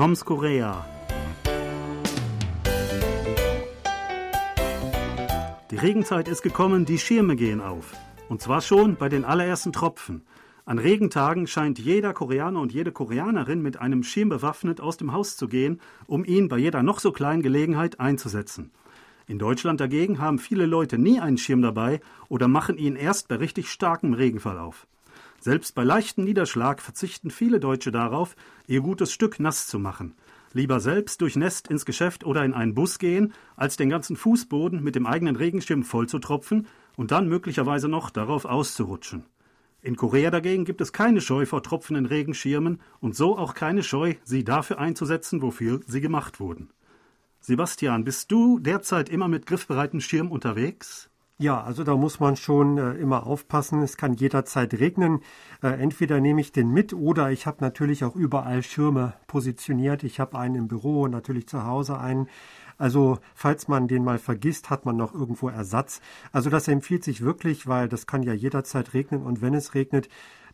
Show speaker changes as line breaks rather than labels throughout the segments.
Toms Korea. Die Regenzeit ist gekommen, die Schirme gehen auf. Und zwar schon bei den allerersten Tropfen. An Regentagen scheint jeder Koreaner und jede Koreanerin mit einem Schirm bewaffnet aus dem Haus zu gehen, um ihn bei jeder noch so kleinen Gelegenheit einzusetzen. In Deutschland dagegen haben viele Leute nie einen Schirm dabei oder machen ihn erst bei richtig starkem Regenfall auf. Selbst bei leichtem Niederschlag verzichten viele Deutsche darauf, ihr gutes Stück nass zu machen. Lieber selbst durchnässt ins Geschäft oder in einen Bus gehen, als den ganzen Fußboden mit dem eigenen Regenschirm vollzutropfen und dann möglicherweise noch darauf auszurutschen. In Korea dagegen gibt es keine Scheu vor tropfenden Regenschirmen und so auch keine Scheu, sie dafür einzusetzen, wofür sie gemacht wurden. Sebastian, bist du derzeit immer mit griffbereiten Schirm unterwegs?
Ja, also da muss man schon äh, immer aufpassen. Es kann jederzeit regnen. Äh, entweder nehme ich den mit oder ich habe natürlich auch überall Schirme positioniert. Ich habe einen im Büro, natürlich zu Hause einen. Also falls man den mal vergisst, hat man noch irgendwo Ersatz. Also das empfiehlt sich wirklich, weil das kann ja jederzeit regnen und wenn es regnet,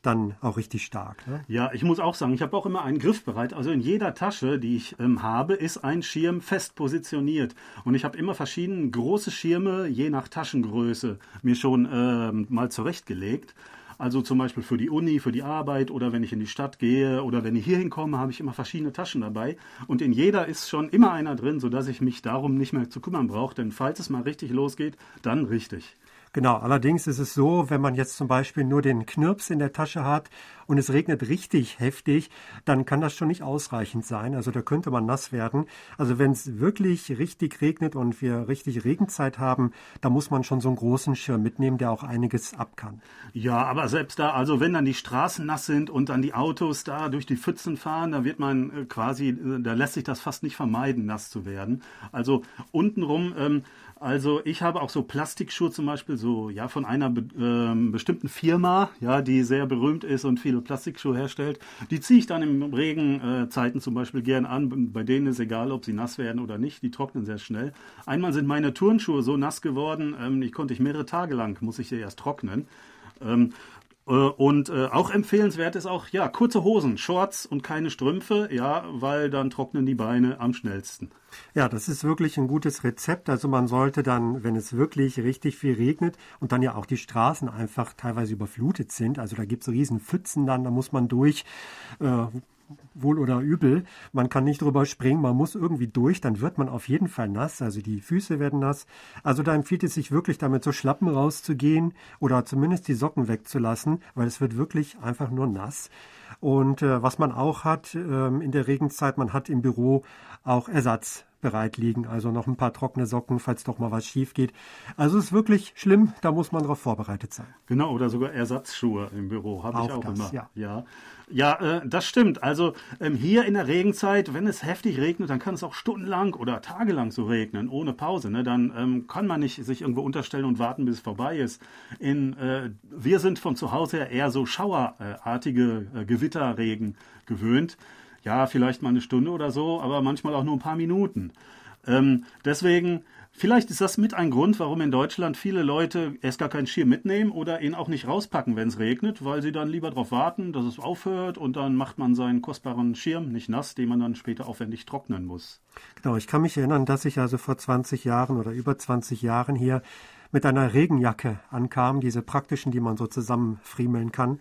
dann auch richtig stark. Ne?
Ja, ich muss auch sagen, ich habe auch immer einen Griff bereit. Also in jeder Tasche, die ich ähm, habe, ist ein Schirm fest positioniert. Und ich habe immer verschiedene große Schirme, je nach Taschengröße, mir schon ähm, mal zurechtgelegt. Also zum Beispiel für die Uni, für die Arbeit oder wenn ich in die Stadt gehe oder wenn ich hier hinkomme, habe ich immer verschiedene Taschen dabei. Und in jeder ist schon immer einer drin, sodass ich mich darum nicht mehr zu kümmern brauche. Denn falls es mal richtig losgeht, dann richtig.
Genau, allerdings ist es so, wenn man jetzt zum Beispiel nur den Knirps in der Tasche hat und es regnet richtig heftig, dann kann das schon nicht ausreichend sein. Also da könnte man nass werden. Also wenn es wirklich richtig regnet und wir richtig Regenzeit haben, da muss man schon so einen großen Schirm mitnehmen, der auch einiges ab kann.
Ja, aber selbst da, also wenn dann die Straßen nass sind und dann die Autos da durch die Pfützen fahren, da wird man äh, quasi, äh, da lässt sich das fast nicht vermeiden, nass zu werden. Also untenrum ähm, also ich habe auch so Plastikschuhe zum Beispiel, so ja von einer be äh, bestimmten Firma, ja, die sehr berühmt ist und viele Plastikschuhe herstellt. Die ziehe ich dann im Regenzeiten äh, zum Beispiel gern an. Bei denen ist egal, ob sie nass werden oder nicht. Die trocknen sehr schnell. Einmal sind meine Turnschuhe so nass geworden, ähm, die konnte ich mehrere Tage lang, muss ich sie erst trocknen. Ähm, äh, und äh, auch empfehlenswert ist auch, ja, kurze Hosen, Shorts und keine Strümpfe, ja, weil dann trocknen die Beine am schnellsten.
Ja, das ist wirklich ein gutes Rezept. Also man sollte dann, wenn es wirklich richtig viel regnet und dann ja auch die Straßen einfach teilweise überflutet sind, also da gibt es riesen Pfützen dann, da muss man durch, äh, wohl oder übel. Man kann nicht drüber springen, man muss irgendwie durch, dann wird man auf jeden Fall nass, also die Füße werden nass. Also da empfiehlt es sich wirklich damit so Schlappen rauszugehen oder zumindest die Socken wegzulassen, weil es wird wirklich einfach nur nass. Und äh, was man auch hat äh, in der Regenzeit, man hat im Büro auch Ersatz bereit liegen. Also noch ein paar trockene Socken, falls doch mal was schief geht. Also es ist wirklich schlimm, da muss man darauf vorbereitet sein.
Genau, oder sogar Ersatzschuhe im Büro, habe ich auch
das,
immer.
Ja,
ja. ja äh, das stimmt. Also ähm, hier in der Regenzeit, wenn es heftig regnet, dann kann es auch stundenlang oder tagelang so regnen, ohne Pause. Ne? Dann ähm, kann man nicht sich irgendwo unterstellen und warten, bis es vorbei ist. In, äh, wir sind von zu Hause her eher so schauerartige äh, Gewitterregen gewöhnt ja, vielleicht mal eine Stunde oder so, aber manchmal auch nur ein paar Minuten. Ähm, deswegen, vielleicht ist das mit ein Grund, warum in Deutschland viele Leute erst gar keinen Schirm mitnehmen oder ihn auch nicht rauspacken, wenn es regnet, weil sie dann lieber darauf warten, dass es aufhört und dann macht man seinen kostbaren Schirm nicht nass, den man dann später aufwendig trocknen muss.
Genau, ich kann mich erinnern, dass ich also vor 20 Jahren oder über 20 Jahren hier mit einer Regenjacke ankam, diese praktischen, die man so zusammenfriemeln kann.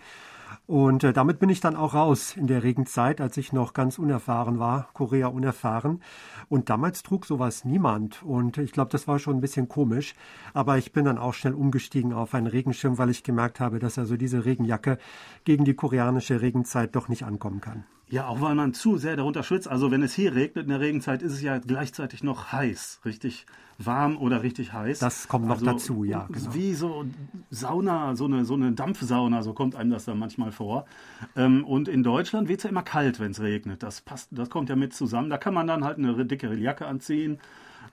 Und äh, damit bin ich dann auch raus in der Regenzeit, als ich noch ganz unerfahren war, Korea unerfahren. Und damals trug sowas niemand. Und ich glaube, das war schon ein bisschen komisch. Aber ich bin dann auch schnell umgestiegen auf einen Regenschirm, weil ich gemerkt habe, dass also diese Regenjacke gegen die koreanische Regenzeit doch nicht ankommen kann.
Ja, auch weil man zu sehr darunter schwitzt. Also wenn es hier regnet in der Regenzeit, ist es ja gleichzeitig noch heiß, richtig warm oder richtig heiß.
Das kommt noch also, dazu, ja.
Genau. Wie so Sauna, so eine, so eine Dampfsauna, so kommt einem das dann manchmal vor. Ähm, und in Deutschland wird es ja immer kalt, wenn es regnet. Das passt, das kommt ja mit zusammen. Da kann man dann halt eine dickere Jacke anziehen.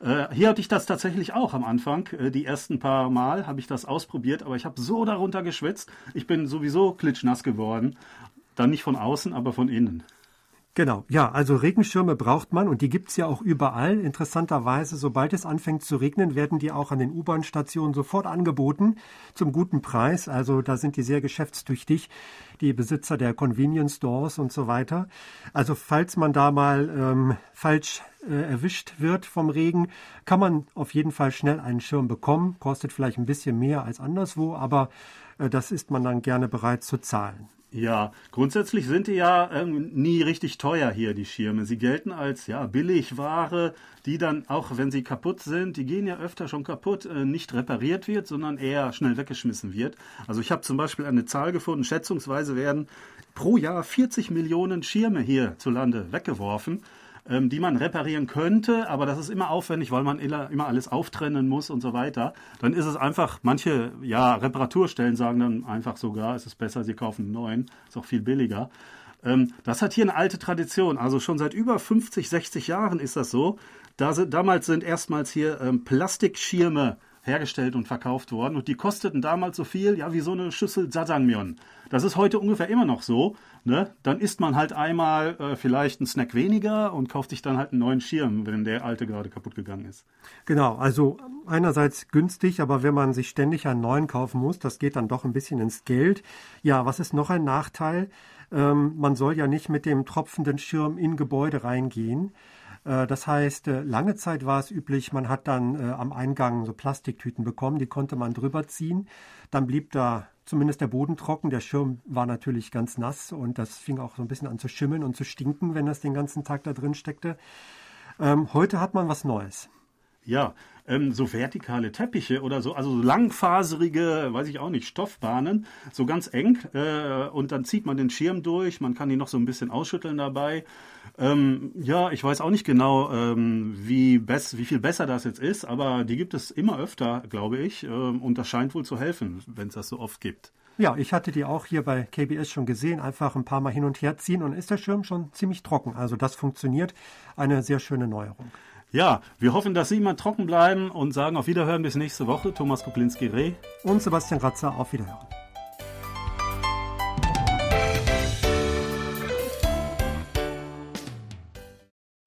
Äh, hier hatte ich das tatsächlich auch am Anfang. Äh, die ersten paar Mal habe ich das ausprobiert, aber ich habe so darunter geschwitzt. Ich bin sowieso klitschnass geworden. Dann nicht von außen, aber von innen.
Genau, ja, also Regenschirme braucht man und die gibt's ja auch überall. Interessanterweise, sobald es anfängt zu regnen, werden die auch an den U-Bahn-Stationen sofort angeboten zum guten Preis. Also da sind die sehr geschäftstüchtig, die Besitzer der Convenience Stores und so weiter. Also falls man da mal ähm, falsch äh, erwischt wird vom Regen, kann man auf jeden Fall schnell einen Schirm bekommen. Kostet vielleicht ein bisschen mehr als anderswo, aber äh, das ist man dann gerne bereit zu zahlen.
Ja, grundsätzlich sind die ja ähm, nie richtig teuer hier, die Schirme. Sie gelten als ja, Billigware, die dann, auch wenn sie kaputt sind, die gehen ja öfter schon kaputt, äh, nicht repariert wird, sondern eher schnell weggeschmissen wird. Also ich habe zum Beispiel eine Zahl gefunden, schätzungsweise werden pro Jahr 40 Millionen Schirme hierzulande weggeworfen ähm, die man reparieren könnte, aber das ist immer aufwendig, weil man immer alles auftrennen muss und so weiter. Dann ist es einfach, manche ja, Reparaturstellen sagen dann einfach sogar, es ist besser, sie kaufen einen neuen, ist auch viel billiger. Ähm, das hat hier eine alte Tradition, also schon seit über 50, 60 Jahren ist das so. Da sind, damals sind erstmals hier ähm, Plastikschirme hergestellt und verkauft worden und die kosteten damals so viel, ja, wie so eine Schüssel Jajangmyeon. Das ist heute ungefähr immer noch so. Ne? Dann isst man halt einmal äh, vielleicht einen Snack weniger und kauft sich dann halt einen neuen Schirm, wenn der alte gerade kaputt gegangen ist.
Genau, also einerseits günstig, aber wenn man sich ständig einen neuen kaufen muss, das geht dann doch ein bisschen ins Geld. Ja, was ist noch ein Nachteil? Ähm, man soll ja nicht mit dem tropfenden Schirm in Gebäude reingehen. Äh, das heißt, äh, lange Zeit war es üblich, man hat dann äh, am Eingang so Plastiktüten bekommen, die konnte man drüber ziehen. Dann blieb da zumindest der Boden trocken. Der Schirm war natürlich ganz nass und das fing auch so ein bisschen an zu schimmeln und zu stinken, wenn das den ganzen Tag da drin steckte. Ähm, heute hat man was Neues.
Ja, ähm, so vertikale Teppiche oder so, also langfaserige, weiß ich auch nicht, Stoffbahnen, so ganz eng äh, und dann zieht man den Schirm durch, man kann die noch so ein bisschen ausschütteln dabei. Ähm, ja, ich weiß auch nicht genau, ähm, wie, best, wie viel besser das jetzt ist, aber die gibt es immer öfter, glaube ich, ähm, und das scheint wohl zu helfen, wenn es das so oft gibt.
Ja, ich hatte die auch hier bei KBS schon gesehen. Einfach ein paar Mal hin und her ziehen und ist der Schirm schon ziemlich trocken. Also das funktioniert. Eine sehr schöne Neuerung.
Ja, wir hoffen, dass Sie immer trocken bleiben und sagen auf Wiederhören bis nächste Woche. Thomas Koplinski-Reh
und Sebastian Ratzer auf Wiederhören.